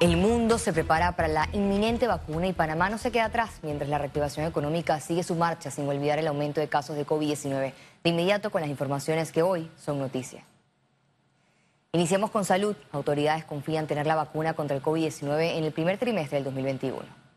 El mundo se prepara para la inminente vacuna y Panamá no se queda atrás mientras la reactivación económica sigue su marcha sin olvidar el aumento de casos de COVID-19. De inmediato con las informaciones que hoy son noticias. Iniciamos con salud. Autoridades confían tener la vacuna contra el COVID-19 en el primer trimestre del 2021.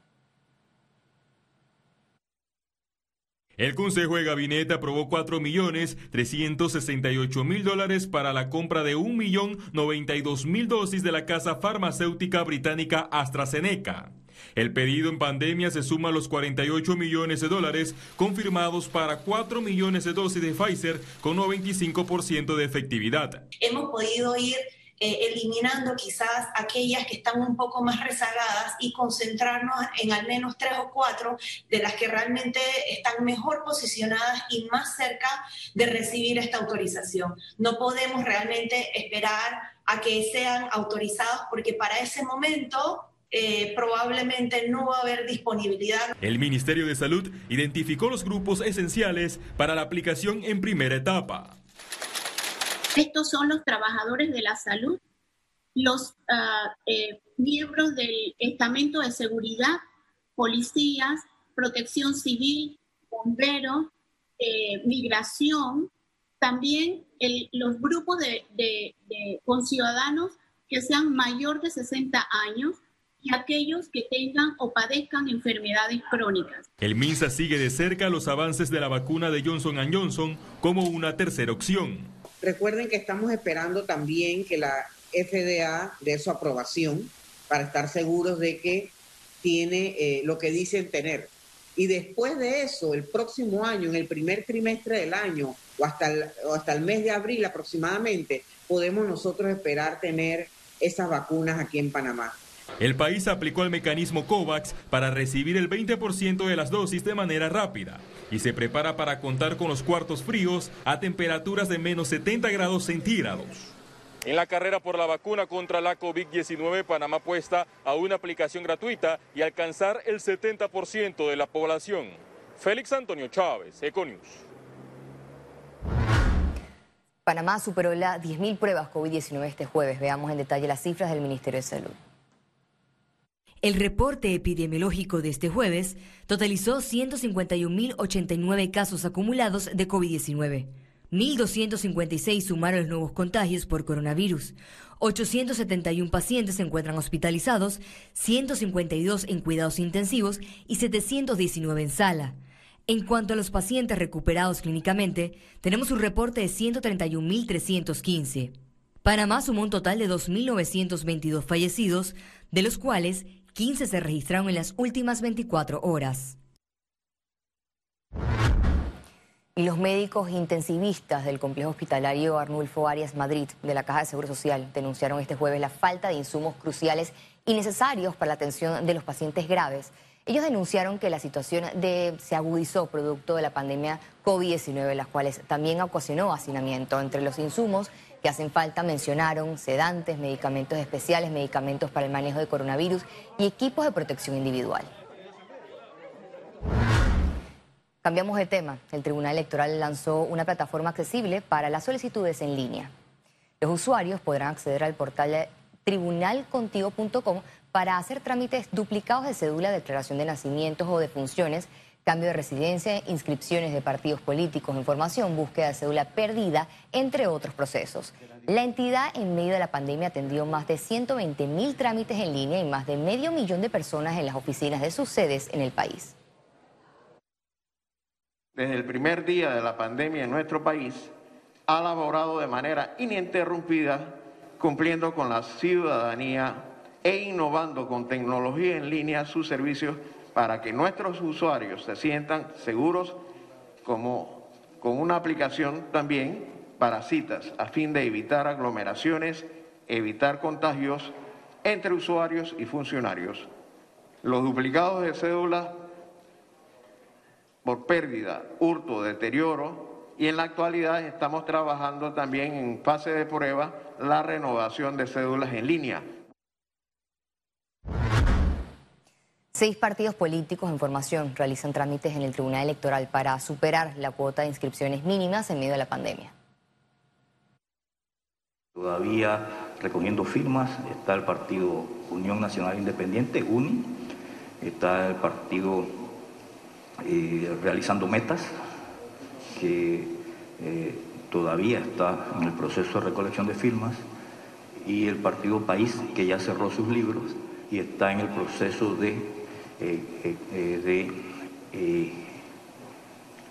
El Consejo de Gabinete aprobó 4.368.000 dólares para la compra de 1.092.000 dosis de la casa farmacéutica británica AstraZeneca. El pedido en pandemia se suma a los 48 millones de dólares confirmados para 4 millones de dosis de Pfizer con 95% de efectividad. Hemos podido ir eh, eliminando quizás aquellas que están un poco más rezagadas y concentrarnos en al menos tres o cuatro de las que realmente están mejor posicionadas y más cerca de recibir esta autorización. No podemos realmente esperar a que sean autorizados porque para ese momento eh, probablemente no va a haber disponibilidad. El Ministerio de Salud identificó los grupos esenciales para la aplicación en primera etapa. Estos son los trabajadores de la salud, los ah, eh, miembros del estamento de seguridad, policías, protección civil, bomberos, eh, migración, también los grupos de, de, de conciudadanos que sean mayor de 60 años y aquellos que tengan o padezcan enfermedades crónicas. El MINSA sigue de cerca los avances de la vacuna de Johnson Johnson como una tercera opción. Recuerden que estamos esperando también que la FDA dé su aprobación para estar seguros de que tiene eh, lo que dicen tener. Y después de eso, el próximo año, en el primer trimestre del año o hasta o hasta el mes de abril aproximadamente, podemos nosotros esperar tener esas vacunas aquí en Panamá. El país aplicó el mecanismo COVAX para recibir el 20% de las dosis de manera rápida y se prepara para contar con los cuartos fríos a temperaturas de menos 70 grados centígrados. En la carrera por la vacuna contra la COVID-19, Panamá apuesta a una aplicación gratuita y alcanzar el 70% de la población. Félix Antonio Chávez, Econius. Panamá superó las 10.000 pruebas COVID-19 este jueves. Veamos en detalle las cifras del Ministerio de Salud. El reporte epidemiológico de este jueves totalizó 151.089 casos acumulados de COVID-19. 1.256 sumaron los nuevos contagios por coronavirus. 871 pacientes se encuentran hospitalizados, 152 en cuidados intensivos y 719 en sala. En cuanto a los pacientes recuperados clínicamente, tenemos un reporte de 131.315. Panamá sumó un total de 2.922 fallecidos, de los cuales 15 se registraron en las últimas 24 horas. Y los médicos intensivistas del complejo hospitalario Arnulfo Arias Madrid de la Caja de Seguro Social denunciaron este jueves la falta de insumos cruciales y necesarios para la atención de los pacientes graves. Ellos denunciaron que la situación de, se agudizó producto de la pandemia COVID-19, las cuales también ocasionó hacinamiento entre los insumos que hacen falta mencionaron sedantes, medicamentos especiales, medicamentos para el manejo de coronavirus y equipos de protección individual. Cambiamos de tema. El Tribunal Electoral lanzó una plataforma accesible para las solicitudes en línea. Los usuarios podrán acceder al portal tribunalcontigo.com para hacer trámites duplicados de cédula, declaración de nacimientos o de funciones cambio de residencia, inscripciones de partidos políticos, información, búsqueda de cédula perdida, entre otros procesos. La entidad en medio de la pandemia atendió más de 120 mil trámites en línea y más de medio millón de personas en las oficinas de sus sedes en el país. Desde el primer día de la pandemia en nuestro país, ha laborado de manera ininterrumpida, cumpliendo con la ciudadanía e innovando con tecnología en línea sus servicios para que nuestros usuarios se sientan seguros como con una aplicación también para citas a fin de evitar aglomeraciones, evitar contagios entre usuarios y funcionarios. Los duplicados de cédula por pérdida, hurto, deterioro y en la actualidad estamos trabajando también en fase de prueba la renovación de cédulas en línea Seis partidos políticos en formación realizan trámites en el Tribunal Electoral para superar la cuota de inscripciones mínimas en medio de la pandemia. Todavía recogiendo firmas, está el partido Unión Nacional Independiente, UNI, está el partido eh, realizando metas, que eh, todavía está en el proceso de recolección de firmas, y el partido País, que ya cerró sus libros y está en el proceso de, de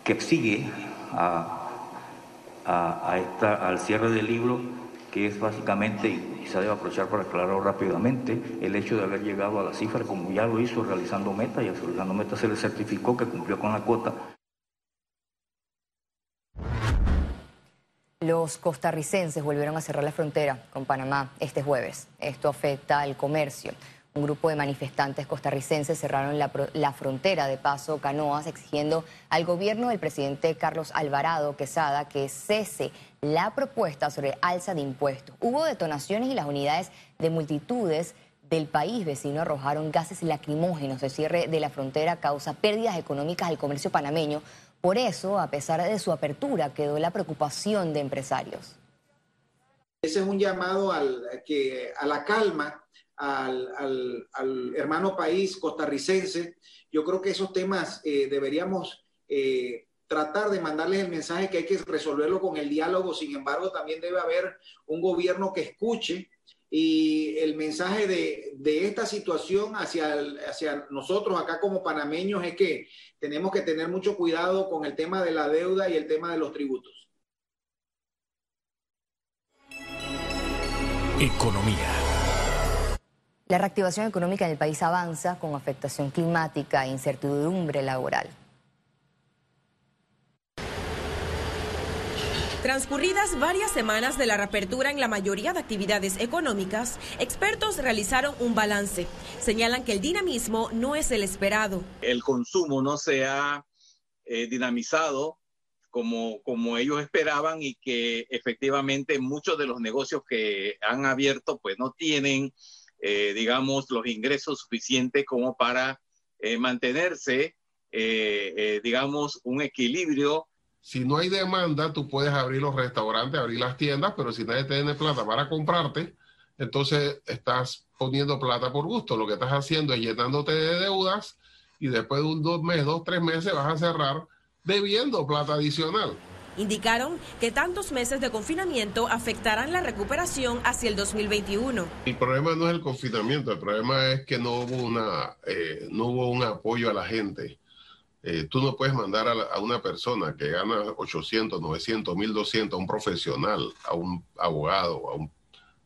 que sigue a, a, esta, al cierre del libro que es básicamente, y se debe aprovechar para aclararlo rápidamente, el hecho de haber llegado a la cifra, como ya lo hizo realizando meta, y realizando meta se le certificó que cumplió con la cuota. Los costarricenses volvieron a cerrar la frontera con Panamá este jueves. Esto afecta al comercio. Un grupo de manifestantes costarricenses cerraron la, frontera de Paso Canoas exigiendo al gobierno del presidente Carlos Alvarado Quesada que cese la propuesta sobre alza de impuestos. Hubo detonaciones y las unidades de multitudes del país vecino arrojaron gases lacrimógenos. El cierre de la frontera causa pérdidas económicas al comercio panameño. Por eso, a pesar de su apertura, quedó la preocupación de empresarios. Ese es un llamado a la calma al, hermano país costarricense. Yo creo que esos temas eh, deberíamos eh, tratar de mandarles el mensaje que hay que resolverlo con el diálogo. Sin embargo, también debe haber un gobierno que escuche y el mensaje de, de esta situación hacia, hacia nosotros acá como panameños es que tenemos que tener mucho cuidado con el tema de la deuda y el tema de los tributos. Economía. La reactivación económica en el país avanza con afectación climática e incertidumbre laboral. Transcurridas varias semanas de la reapertura en la mayoría de actividades económicas, expertos realizaron un balance. Señalan que el dinamismo no es el esperado. El consumo no se ha eh, dinamizado como, como ellos esperaban y que efectivamente muchos de los negocios que han abierto pues no tienen eh, digamos, los ingresos suficientes como para eh, mantenerse, eh, digamos, un equilibrio. Si no hay demanda, tú puedes abrir los restaurantes, abrir las tiendas, pero si nadie tiene plata para comprarte, entonces estás poniendo plata por gusto. Lo que estás haciendo es llenándote de deudas y después de un dos meses, dos, tres meses vas a cerrar debiendo plata adicional. Indicaron que tantos meses de confinamiento afectarán la recuperación hacia el 2021. El problema no es el confinamiento, el problema es que no hubo, una, eh, no hubo un apoyo a la gente. Eh, tú no puedes mandar a, una persona que gana 800, 900, 1200, a un profesional, a un abogado, a un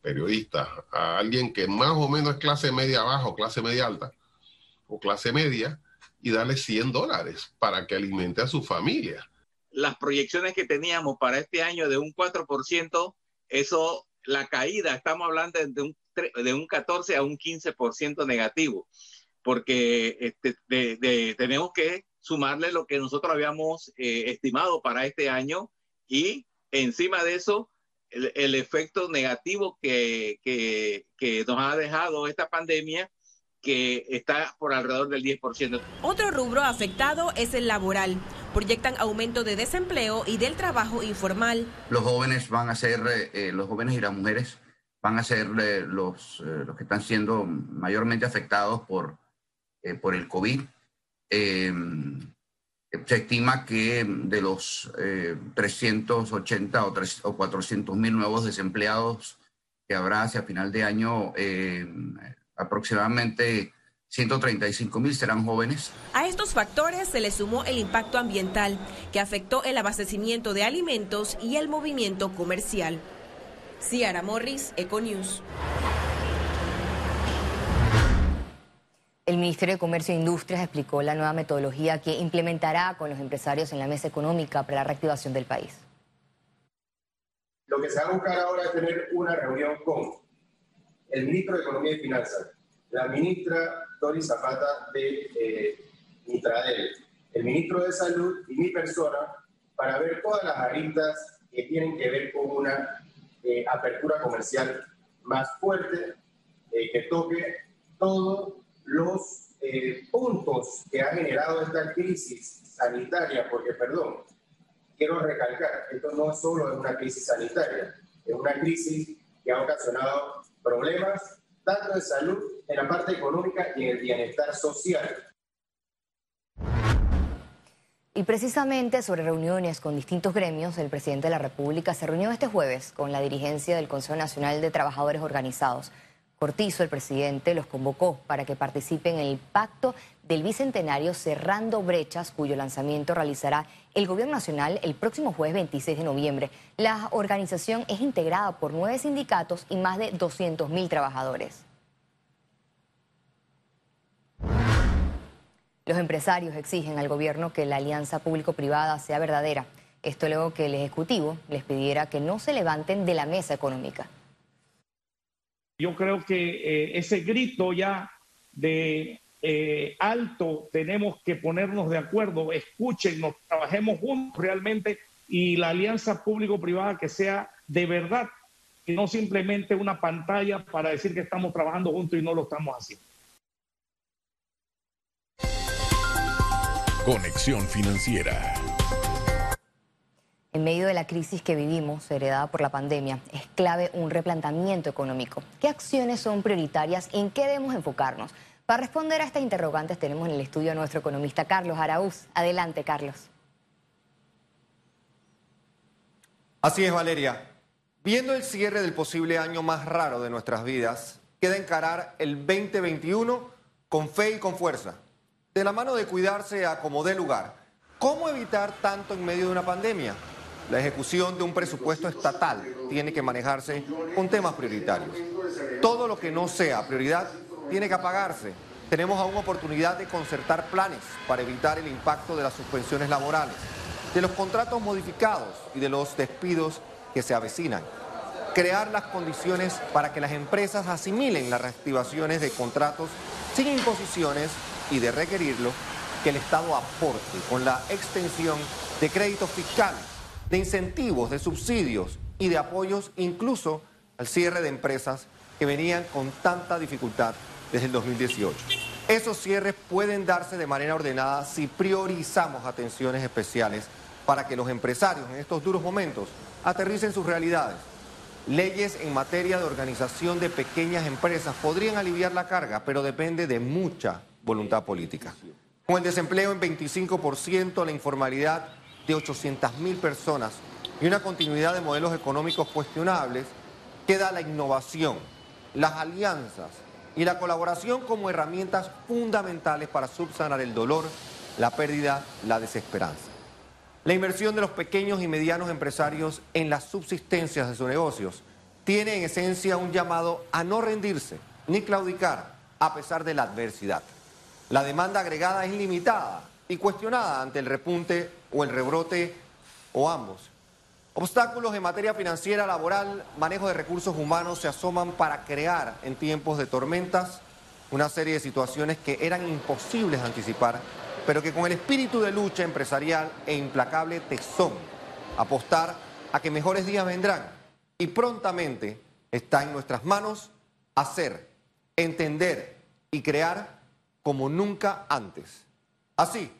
periodista, a alguien que más o menos es clase media baja o clase media alta o clase media y darle 100 dólares para que alimente a su familia las proyecciones que teníamos para este año de un 4%, eso, la caída, estamos hablando de un, de un 14 a un 15% negativo, porque este, tenemos que sumarle lo que nosotros habíamos eh, estimado para este año y encima de eso, el, efecto negativo que, que, que nos ha dejado esta pandemia que está por alrededor del 10%. Otro rubro afectado es el laboral. Proyectan aumento de desempleo y del trabajo informal. Los jóvenes van a ser, eh, los jóvenes y las mujeres van a ser eh, los, eh, los que están siendo mayormente afectados por, por el COVID. se estima que de los 380 o, 3, o 400 mil nuevos desempleados que habrá hacia final de año, aproximadamente 135 mil serán jóvenes. A estos factores se le sumó el impacto ambiental, que afectó el abastecimiento de alimentos y el movimiento comercial. Ciara Morris, Econews. El Ministerio de Comercio e Industrias explicó la nueva metodología que implementará con los empresarios en la mesa económica para la reactivación del país. Lo que se va a buscar ahora es tener una reunión con el ministro de Economía y Finanzas, la ministra Doris Zapata de eh, el ministro de Salud y mi persona para ver todas las aristas que tienen que ver con una eh, apertura comercial más fuerte, eh, que toque todos los eh, puntos que ha generado esta crisis sanitaria, porque, perdón, quiero recalcar, esto no solo es una crisis sanitaria, es una crisis que ha ocasionado problemas tanto de salud, en la parte económica y en el bienestar social. Y precisamente sobre reuniones con distintos gremios, el presidente de la República se reunió este jueves con la dirigencia del Consejo Nacional de Trabajadores Organizados. Cortizo, el presidente, los convocó para que participen en el pacto del Bicentenario Cerrando Brechas, cuyo lanzamiento realizará el Gobierno Nacional el próximo jueves 26 de noviembre. La organización es integrada por nueve sindicatos y más de 200 mil trabajadores. Los empresarios exigen al gobierno que la alianza público-privada sea verdadera. Esto luego que el Ejecutivo les pidiera que no se levanten de la mesa económica. Yo creo que eh, ese grito ya de eh, alto tenemos que ponernos de acuerdo, escúchenos, trabajemos juntos realmente y la alianza público-privada que sea de verdad, y no simplemente una pantalla para decir que estamos trabajando juntos y no lo estamos haciendo. Conexión Financiera. En medio de la crisis que vivimos, heredada por la pandemia, es clave un replanteamiento económico. ¿Qué acciones son prioritarias y en qué debemos enfocarnos? Para responder a estas interrogantes tenemos en el estudio a nuestro economista Carlos Araúz. Adelante, Carlos. Así es, Valeria. Viendo el cierre del posible año más raro de nuestras vidas, queda encarar el 2021 con fe y con fuerza de la mano de cuidarse a como dé lugar. ¿Cómo evitar tanto en medio de una pandemia? La ejecución de un presupuesto estatal tiene que manejarse con temas prioritarios. Todo lo que no sea prioridad tiene que apagarse. Tenemos aún oportunidad de concertar planes para evitar el impacto de las suspensiones laborales, de los contratos modificados y de los despidos que se avecinan. Crear las condiciones para que las empresas asimilen las reactivaciones de contratos sin imposiciones y de requerirlo que el Estado aporte con la extensión de créditos fiscales, de incentivos, de subsidios y de apoyos incluso al cierre de empresas que venían con tanta dificultad desde el 2018. Esos cierres pueden darse de manera ordenada si priorizamos atenciones especiales para que los empresarios en estos duros momentos aterricen sus realidades. Leyes en materia de organización de pequeñas empresas podrían aliviar la carga, pero depende de mucha voluntad política. Con el desempleo en 25%, la informalidad de 800.000 personas y una continuidad de modelos económicos cuestionables, queda la innovación, las alianzas y la colaboración como herramientas fundamentales para subsanar el dolor, la pérdida, la desesperanza. La inversión de los pequeños y medianos empresarios en las subsistencias de sus negocios tiene en esencia un llamado a no rendirse ni claudicar a pesar de la adversidad. La demanda agregada es limitada y cuestionada ante el repunte o el rebrote o ambos. Obstáculos en materia financiera, laboral, manejo de recursos humanos se asoman para crear en tiempos de tormentas una serie de situaciones que eran imposibles anticipar, pero que con el espíritu de lucha empresarial e implacable tesón, apostar a que mejores días vendrán y prontamente está en nuestras manos hacer, entender y crear como nunca antes. Así,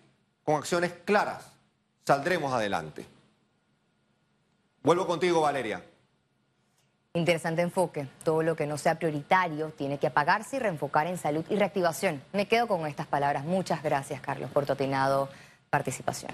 con acciones claras, saldremos adelante. Vuelvo contigo, Valeria. Interesante enfoque. Todo lo que no sea prioritario tiene que apagarse y reenfocar en salud y reactivación. Me quedo con estas palabras. Muchas gracias, Carlos, por tu atinado participación.